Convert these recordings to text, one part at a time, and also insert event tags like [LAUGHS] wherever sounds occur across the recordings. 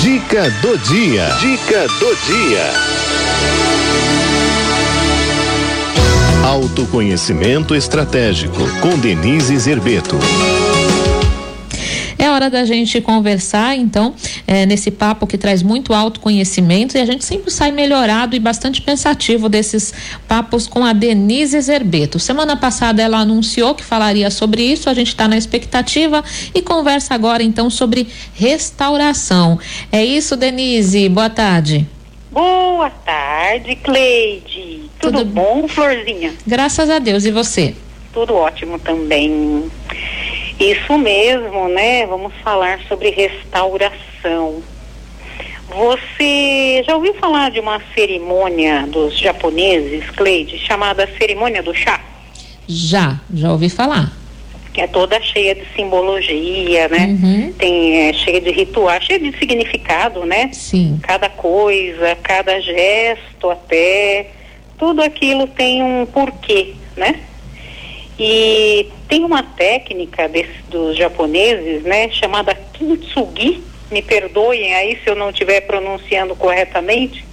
Dica do dia. Dica do dia. Autoconhecimento estratégico com Denise Zerbeto. Hora da gente conversar, então, é, nesse papo que traz muito autoconhecimento e a gente sempre sai melhorado e bastante pensativo desses papos com a Denise Zerbeto. Semana passada ela anunciou que falaria sobre isso, a gente está na expectativa e conversa agora, então, sobre restauração. É isso, Denise? Boa tarde. Boa tarde, Cleide. Tudo, Tudo bom, Florzinha? Graças a Deus. E você? Tudo ótimo também. Isso mesmo, né? Vamos falar sobre restauração. Você já ouviu falar de uma cerimônia dos japoneses, Cleide, chamada cerimônia do chá? Já, já ouvi falar. Que é toda cheia de simbologia, né? Uhum. Tem é, cheia de ritual, cheia de significado, né? Sim. Cada coisa, cada gesto até, tudo aquilo tem um porquê, né? E tem uma técnica desse, dos japoneses, né, chamada kintsugi, me perdoem aí se eu não estiver pronunciando corretamente,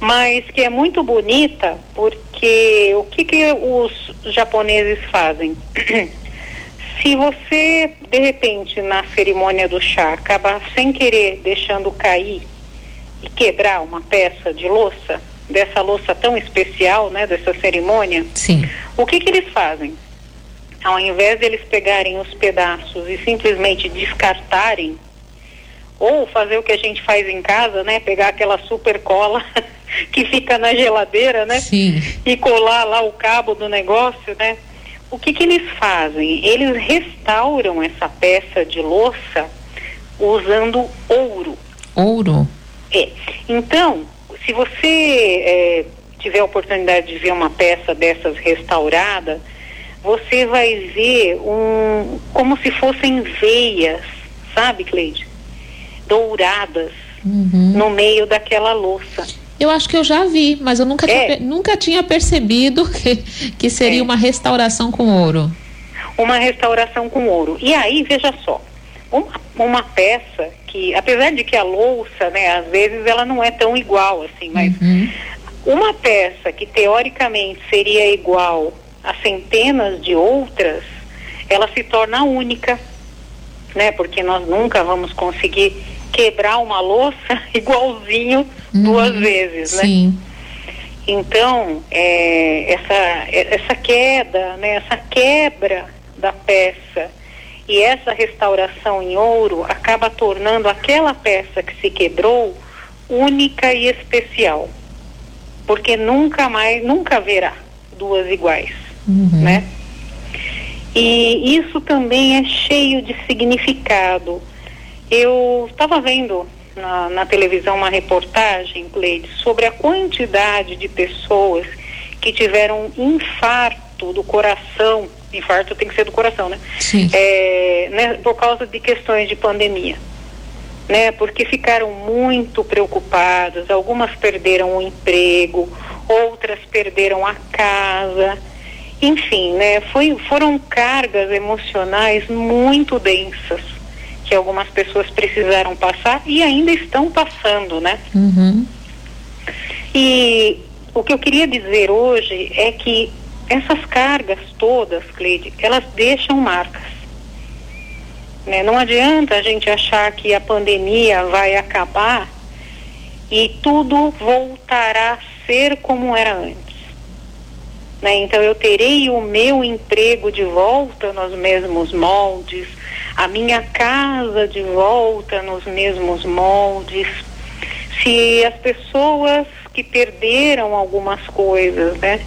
mas que é muito bonita porque o que, que os japoneses fazem? [CLEARS THROAT] se você, de repente, na cerimônia do chá, acaba sem querer deixando cair e quebrar uma peça de louça, dessa louça tão especial, né, dessa cerimônia, Sim. o que que eles fazem? Ao invés de eles pegarem os pedaços e simplesmente descartarem, ou fazer o que a gente faz em casa, né, pegar aquela super cola [LAUGHS] que fica na geladeira, né, Sim. e colar lá o cabo do negócio, né? O que que eles fazem? Eles restauram essa peça de louça usando ouro. Ouro? É. Então, se você é, tiver a oportunidade de ver uma peça dessas restaurada, você vai ver um como se fossem veias, sabe, Cleide? Douradas uhum. no meio daquela louça. Eu acho que eu já vi, mas eu nunca, é. tinha, nunca tinha percebido que, que seria é. uma restauração com ouro. Uma restauração com ouro. E aí, veja só, uma, uma peça que, apesar de que a louça, né, às vezes ela não é tão igual assim, mas uhum. uma peça que teoricamente seria igual a centenas de outras, ela se torna única, né? Porque nós nunca vamos conseguir quebrar uma louça [LAUGHS] igualzinho uhum. duas vezes, né? Sim. Então, é, essa, essa queda, né, essa quebra da peça e essa restauração em ouro acaba tornando aquela peça que se quebrou única e especial. Porque nunca mais, nunca haverá duas iguais, uhum. né? E isso também é cheio de significado. Eu estava vendo na, na, televisão uma reportagem, Cleide, sobre a quantidade de pessoas que tiveram infarto do coração infarto tem que ser do coração, né? Sim. É, né? Por causa de questões de pandemia. Né, porque ficaram muito preocupadas, algumas perderam o emprego, outras perderam a casa, enfim, né, foi, foram cargas emocionais muito densas que algumas pessoas precisaram passar e ainda estão passando, né? Uhum. E o que eu queria dizer hoje é que essas cargas todas, Cleide, elas deixam marcas. Né? Não adianta a gente achar que a pandemia vai acabar e tudo voltará a ser como era antes. Né? Então eu terei o meu emprego de volta nos mesmos moldes, a minha casa de volta nos mesmos moldes. Se as pessoas que perderam algumas coisas, né?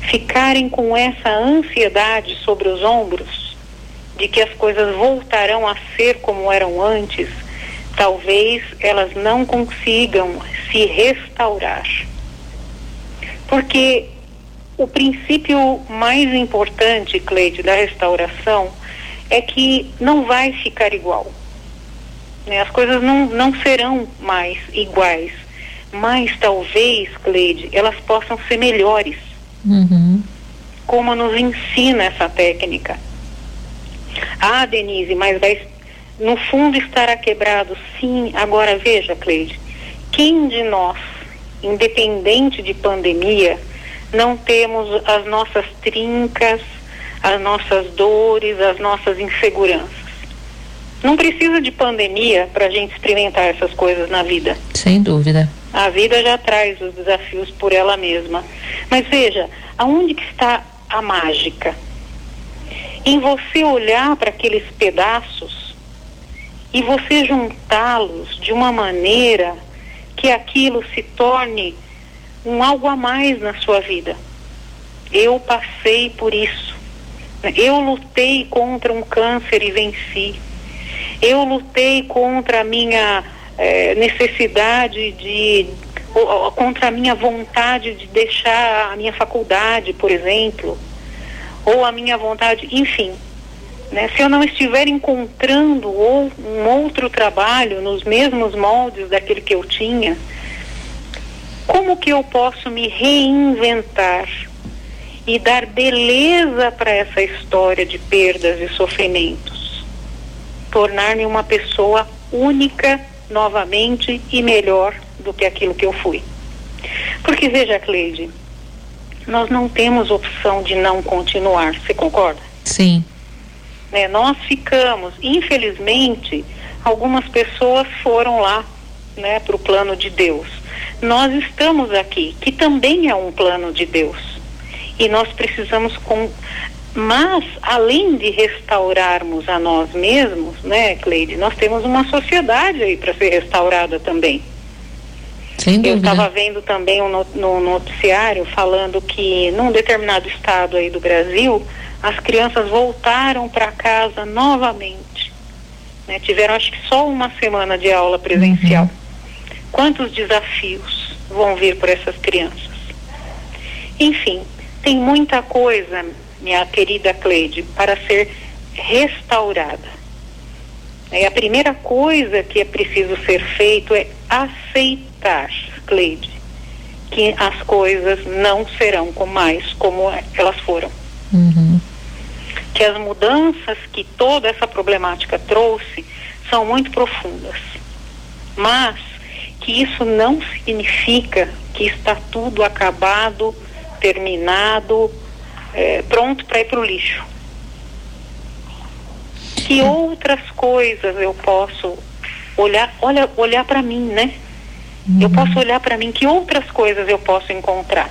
Ficarem com essa ansiedade sobre os ombros de que as coisas voltarão a ser como eram antes, talvez elas não consigam se restaurar. Porque o princípio mais importante, Cleide, da restauração é que não vai ficar igual. Né? As coisas não, não serão mais iguais, mas talvez, Cleide, elas possam ser melhores Uhum. Como nos ensina essa técnica. Ah, Denise, mas vai, no fundo estará quebrado, sim. Agora veja, Cleide, quem de nós, independente de pandemia, não temos as nossas trincas, as nossas dores, as nossas inseguranças? Não precisa de pandemia para a gente experimentar essas coisas na vida. Sem dúvida. A vida já traz os desafios por ela mesma. Mas veja, aonde que está a mágica? Em você olhar para aqueles pedaços e você juntá-los de uma maneira que aquilo se torne um algo a mais na sua vida. Eu passei por isso. Eu lutei contra um câncer e venci. Eu lutei contra a minha eh, necessidade de, contra a minha vontade de deixar a minha faculdade, por exemplo, ou a minha vontade, enfim. Né? Se eu não estiver encontrando ou um outro trabalho nos mesmos moldes daquele que eu tinha, como que eu posso me reinventar e dar beleza para essa história de perdas e sofrimentos? tornar-me uma pessoa única novamente e melhor do que aquilo que eu fui. Porque veja, Cleide, nós não temos opção de não continuar, você concorda? Sim. Né, nós ficamos, infelizmente, algumas pessoas foram lá, né, para o plano de Deus. Nós estamos aqui, que também é um plano de Deus. E nós precisamos com, mas, além de restaurarmos a nós mesmos, né, Cleide, nós temos uma sociedade aí para ser restaurada também. Eu estava vendo também um no, no noticiário falando que num determinado estado aí do Brasil, as crianças voltaram para casa novamente. Né? Tiveram acho que só uma semana de aula presencial. Uhum. Quantos desafios vão vir por essas crianças? Enfim, tem muita coisa minha querida Cleide, para ser restaurada. E a primeira coisa que é preciso ser feito é aceitar, Cleide, que as coisas não serão mais como elas foram. Uhum. Que as mudanças que toda essa problemática trouxe são muito profundas. Mas que isso não significa que está tudo acabado, terminado, é, pronto para ir para o lixo. Que outras coisas eu posso olhar, olha, olhar para mim, né? Uhum. Eu posso olhar para mim, que outras coisas eu posso encontrar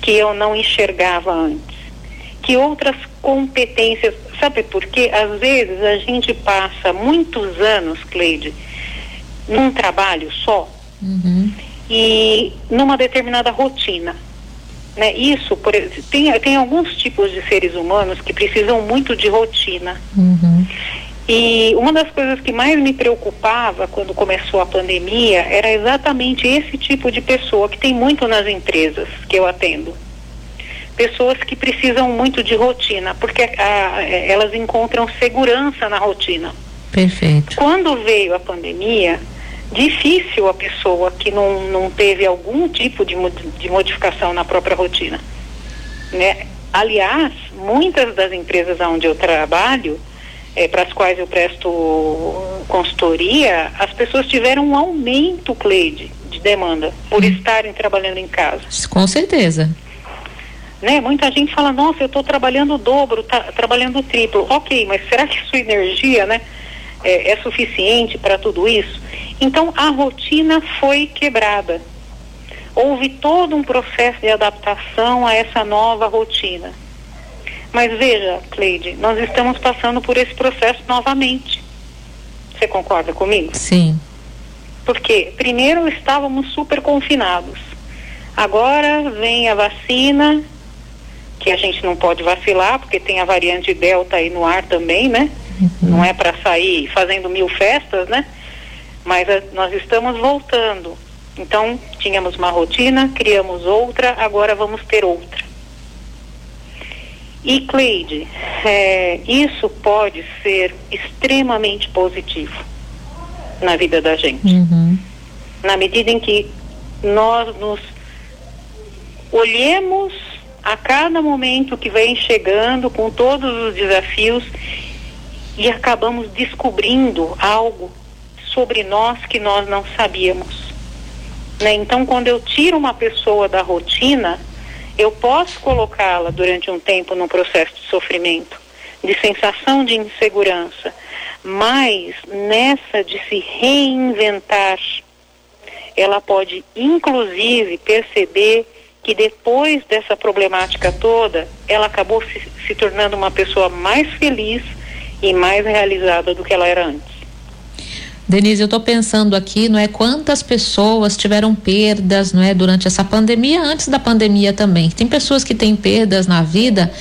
que eu não enxergava antes? Que outras competências, sabe por quê? Às vezes a gente passa muitos anos, Cleide, num trabalho só uhum. e numa determinada rotina. Né? Isso, por, tem, tem alguns tipos de seres humanos que precisam muito de rotina. Uhum. E uma das coisas que mais me preocupava quando começou a pandemia era exatamente esse tipo de pessoa que tem muito nas empresas que eu atendo. Pessoas que precisam muito de rotina, porque a, elas encontram segurança na rotina. Perfeito. Quando veio a pandemia, difícil a pessoa que não, não teve algum tipo de, de modificação na própria rotina. Né? Aliás, muitas das empresas onde eu trabalho, é, para as quais eu presto consultoria, as pessoas tiveram um aumento, Cleide, de demanda por hum. estarem trabalhando em casa. Com certeza. Né? Muita gente fala, nossa, eu estou trabalhando o dobro, tá, trabalhando o triplo. Ok, mas será que sua energia né, é, é suficiente para tudo isso? Então a rotina foi quebrada. Houve todo um processo de adaptação a essa nova rotina. Mas veja, Cleide, nós estamos passando por esse processo novamente. Você concorda comigo? Sim. Porque primeiro estávamos super confinados. Agora vem a vacina, que a gente não pode vacilar, porque tem a variante Delta aí no ar também, né? Uhum. Não é para sair fazendo mil festas, né? Mas a, nós estamos voltando. Então, tínhamos uma rotina, criamos outra, agora vamos ter outra. E, Cleide, é, isso pode ser extremamente positivo na vida da gente. Uhum. Na medida em que nós nos olhemos a cada momento que vem chegando com todos os desafios e acabamos descobrindo algo sobre nós que nós não sabíamos. Né? Então, quando eu tiro uma pessoa da rotina, eu posso colocá-la durante um tempo num processo de sofrimento, de sensação de insegurança, mas nessa de se reinventar, ela pode inclusive perceber que depois dessa problemática toda, ela acabou se, se tornando uma pessoa mais feliz e mais realizada do que ela era antes. Denise, eu estou pensando aqui, não é quantas pessoas tiveram perdas, não é, durante essa pandemia, antes da pandemia também. Tem pessoas que têm perdas na vida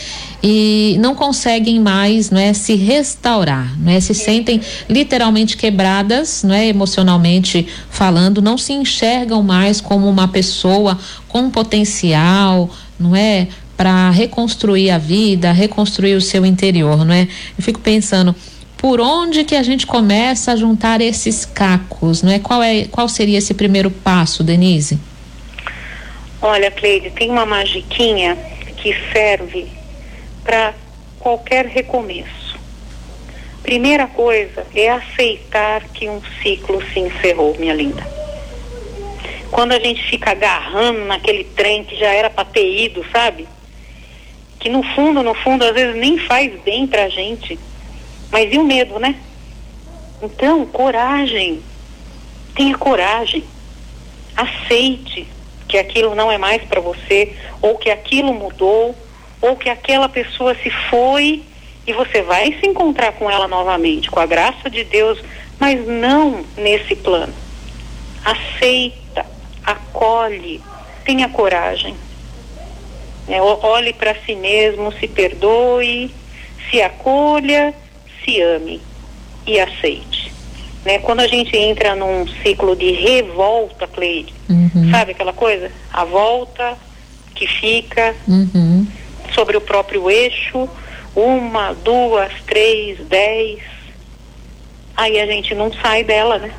e não conseguem mais, não é, se restaurar, não é, se sentem literalmente quebradas, não é, emocionalmente falando, não se enxergam mais como uma pessoa com potencial, não é, para reconstruir a vida, reconstruir o seu interior, não é? Eu fico pensando, por onde que a gente começa a juntar esses cacos, não é? Qual é qual seria esse primeiro passo, Denise? Olha, Cleide, tem uma magiquinha que serve para qualquer recomeço. Primeira coisa é aceitar que um ciclo se encerrou, minha linda. Quando a gente fica agarrando naquele trem que já era para ter ido, sabe? Que no fundo, no fundo, às vezes nem faz bem pra gente mas e o medo, né? Então, coragem. Tenha coragem. Aceite que aquilo não é mais para você, ou que aquilo mudou, ou que aquela pessoa se foi e você vai se encontrar com ela novamente, com a graça de Deus, mas não nesse plano. Aceita, acolhe, tenha coragem. É, olhe para si mesmo, se perdoe, se acolha se ame e aceite. Né? Quando a gente entra num ciclo de revolta, Cleide, uhum. sabe aquela coisa? A volta que fica uhum. sobre o próprio eixo, uma, duas, três, dez. Aí a gente não sai dela, né?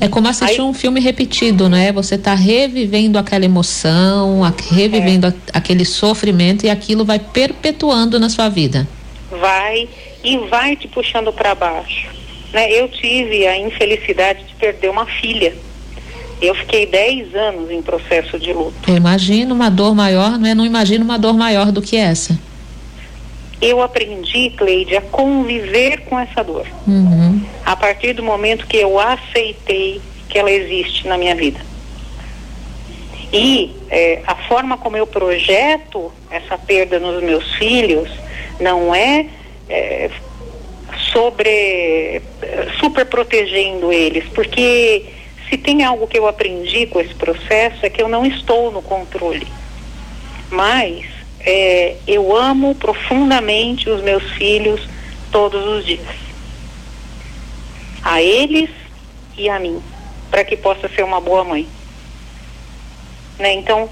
É como assistir Aí, um filme repetido, né? Você está revivendo aquela emoção, revivendo é. aquele sofrimento e aquilo vai perpetuando na sua vida. Vai e vai te puxando para baixo. Né? Eu tive a infelicidade de perder uma filha. Eu fiquei 10 anos em processo de luto. Eu imagino uma dor maior, não é? Não imagino uma dor maior do que essa. Eu aprendi, Cleide, a conviver com essa dor. Uhum. A partir do momento que eu aceitei que ela existe na minha vida. E é, a forma como eu projeto essa perda nos meus filhos não é é, sobre super protegendo eles, porque se tem algo que eu aprendi com esse processo é que eu não estou no controle, mas é, eu amo profundamente os meus filhos todos os dias, a eles e a mim, para que possa ser uma boa mãe. Né? Então,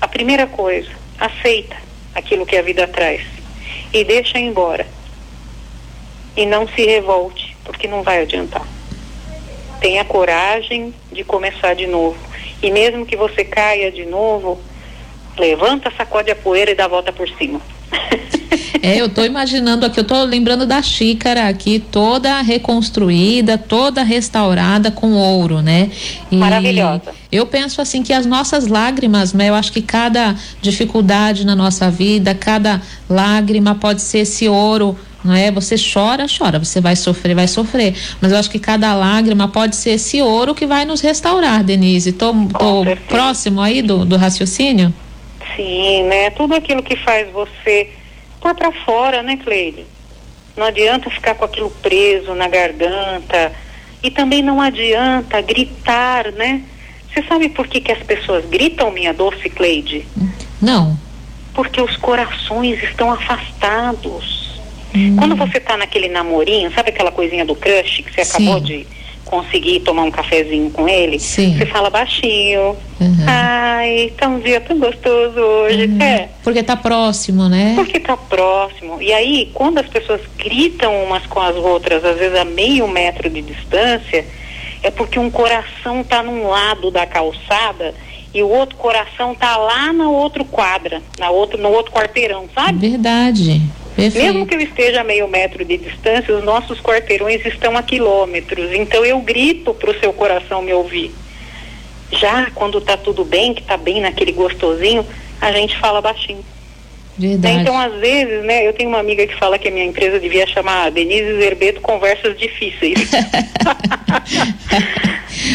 a primeira coisa, aceita aquilo que a vida traz e deixa embora. E não se revolte, porque não vai adiantar. Tenha coragem de começar de novo. E mesmo que você caia de novo, levanta, sacode a poeira e dá a volta por cima. [LAUGHS] É, eu estou imaginando aqui, eu estou lembrando da xícara aqui, toda reconstruída, toda restaurada com ouro, né? E Maravilhosa. Eu penso assim que as nossas lágrimas, né? Eu acho que cada dificuldade na nossa vida, cada lágrima pode ser esse ouro não é? Você chora, chora, você vai sofrer, vai sofrer. Mas eu acho que cada lágrima pode ser esse ouro que vai nos restaurar, Denise. Tô, tô próximo aí do, do raciocínio? Sim, né? Tudo aquilo que faz você pôr para fora, né, Cleide? Não adianta ficar com aquilo preso na garganta. E também não adianta gritar, né? Você sabe por que, que as pessoas gritam, minha doce Cleide? Não. Porque os corações estão afastados. Hum. Quando você tá naquele namorinho, sabe aquela coisinha do crush que você Sim. acabou de conseguir tomar um cafezinho com ele, Sim. você fala baixinho. Uhum. Ai, tá um dia tão gostoso hoje. Uhum. É. Porque tá próximo, né? Porque tá próximo. E aí, quando as pessoas gritam umas com as outras, às vezes a meio metro de distância, é porque um coração tá num lado da calçada e o outro coração tá lá na outro quadra, na outro, no outro quarteirão, sabe? Verdade. Perfeito. Mesmo que eu esteja a meio metro de distância, os nossos quarteirões estão a quilômetros. Então eu grito para o seu coração me ouvir. Já quando está tudo bem, que está bem naquele gostosinho, a gente fala baixinho. Verdade. Então, às vezes, né, eu tenho uma amiga que fala que a minha empresa devia chamar Denise Zerbeto Conversas Difíceis. [LAUGHS] [LAUGHS]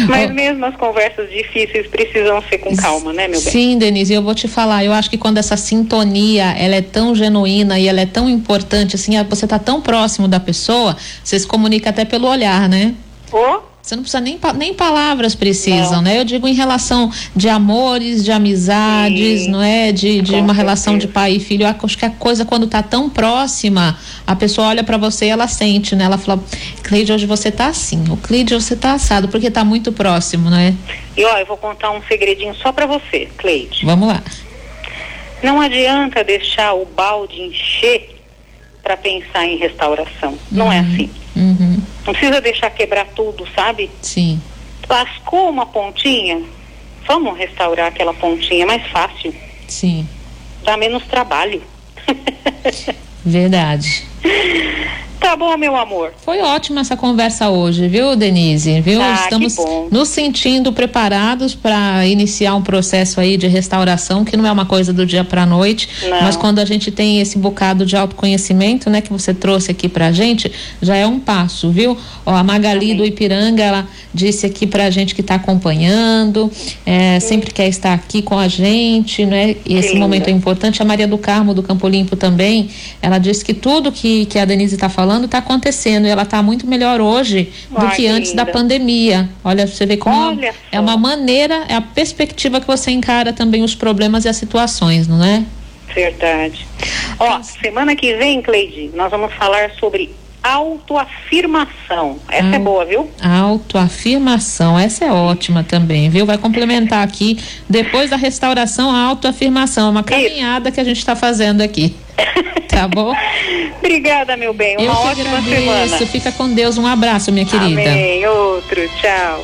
Mas mesmo as conversas difíceis precisam ser com calma, né, meu bem? Sim, Denise, eu vou te falar, eu acho que quando essa sintonia, ela é tão genuína e ela é tão importante, assim, você está tão próximo da pessoa, você se comunica até pelo olhar, né? Oh, você não precisa nem, nem palavras precisam, Não. né? Eu digo em relação de amores, de amizades, Sim, não é? De, de uma relação de pai e filho. Eu acho que a coisa quando tá tão próxima, a pessoa olha para você e ela sente, né? Ela fala, Cleide, hoje você tá assim, o Cleide, você tá assado, porque tá muito próximo, né? e ó, eu vou contar um segredinho só para você, Cleide. Vamos lá. Não adianta deixar o balde encher para pensar em restauração. Não é assim. Uhum, Não precisa deixar quebrar tudo, sabe? sim, Lascou uma pontinha, vamos restaurar aquela pontinha mais fácil. sim, Dá menos trabalho. verdade. Tá bom, meu amor. Foi ótima essa conversa hoje, viu, Denise? Viu? Ah, Estamos nos sentindo preparados para iniciar um processo aí de restauração, que não é uma coisa do dia para noite, Não. mas quando a gente tem esse bocado de autoconhecimento, né, que você trouxe aqui pra gente, já é um passo, viu? Ó, a Magali do Ipiranga, ela disse aqui pra gente que está acompanhando, é, sempre quer estar aqui com a gente, né? E esse momento é importante. A Maria do Carmo do Campo Limpo também, ela disse que tudo que, que a Denise está falando está acontecendo e ela está muito melhor hoje do Ai, que que antes da linda. pandemia. Olha, você vê como Olha é uma maneira, é a perspectiva que você encara também os problemas e as situações, não é? Verdade. Ó, semana que vem, Cleide, nós vamos falar sobre autoafirmação. Essa é Ah. boa, viu? Autoafirmação, essa é ótima também, viu? Vai complementar aqui, depois da restauração, a autoafirmação, é uma caminhada que a gente está fazendo aqui. [LAUGHS] Tá bom? Obrigada, meu bem. Uma Eu ótima agradeço. semana. Fica com Deus. Um abraço, minha querida. Amém. Outro. Tchau.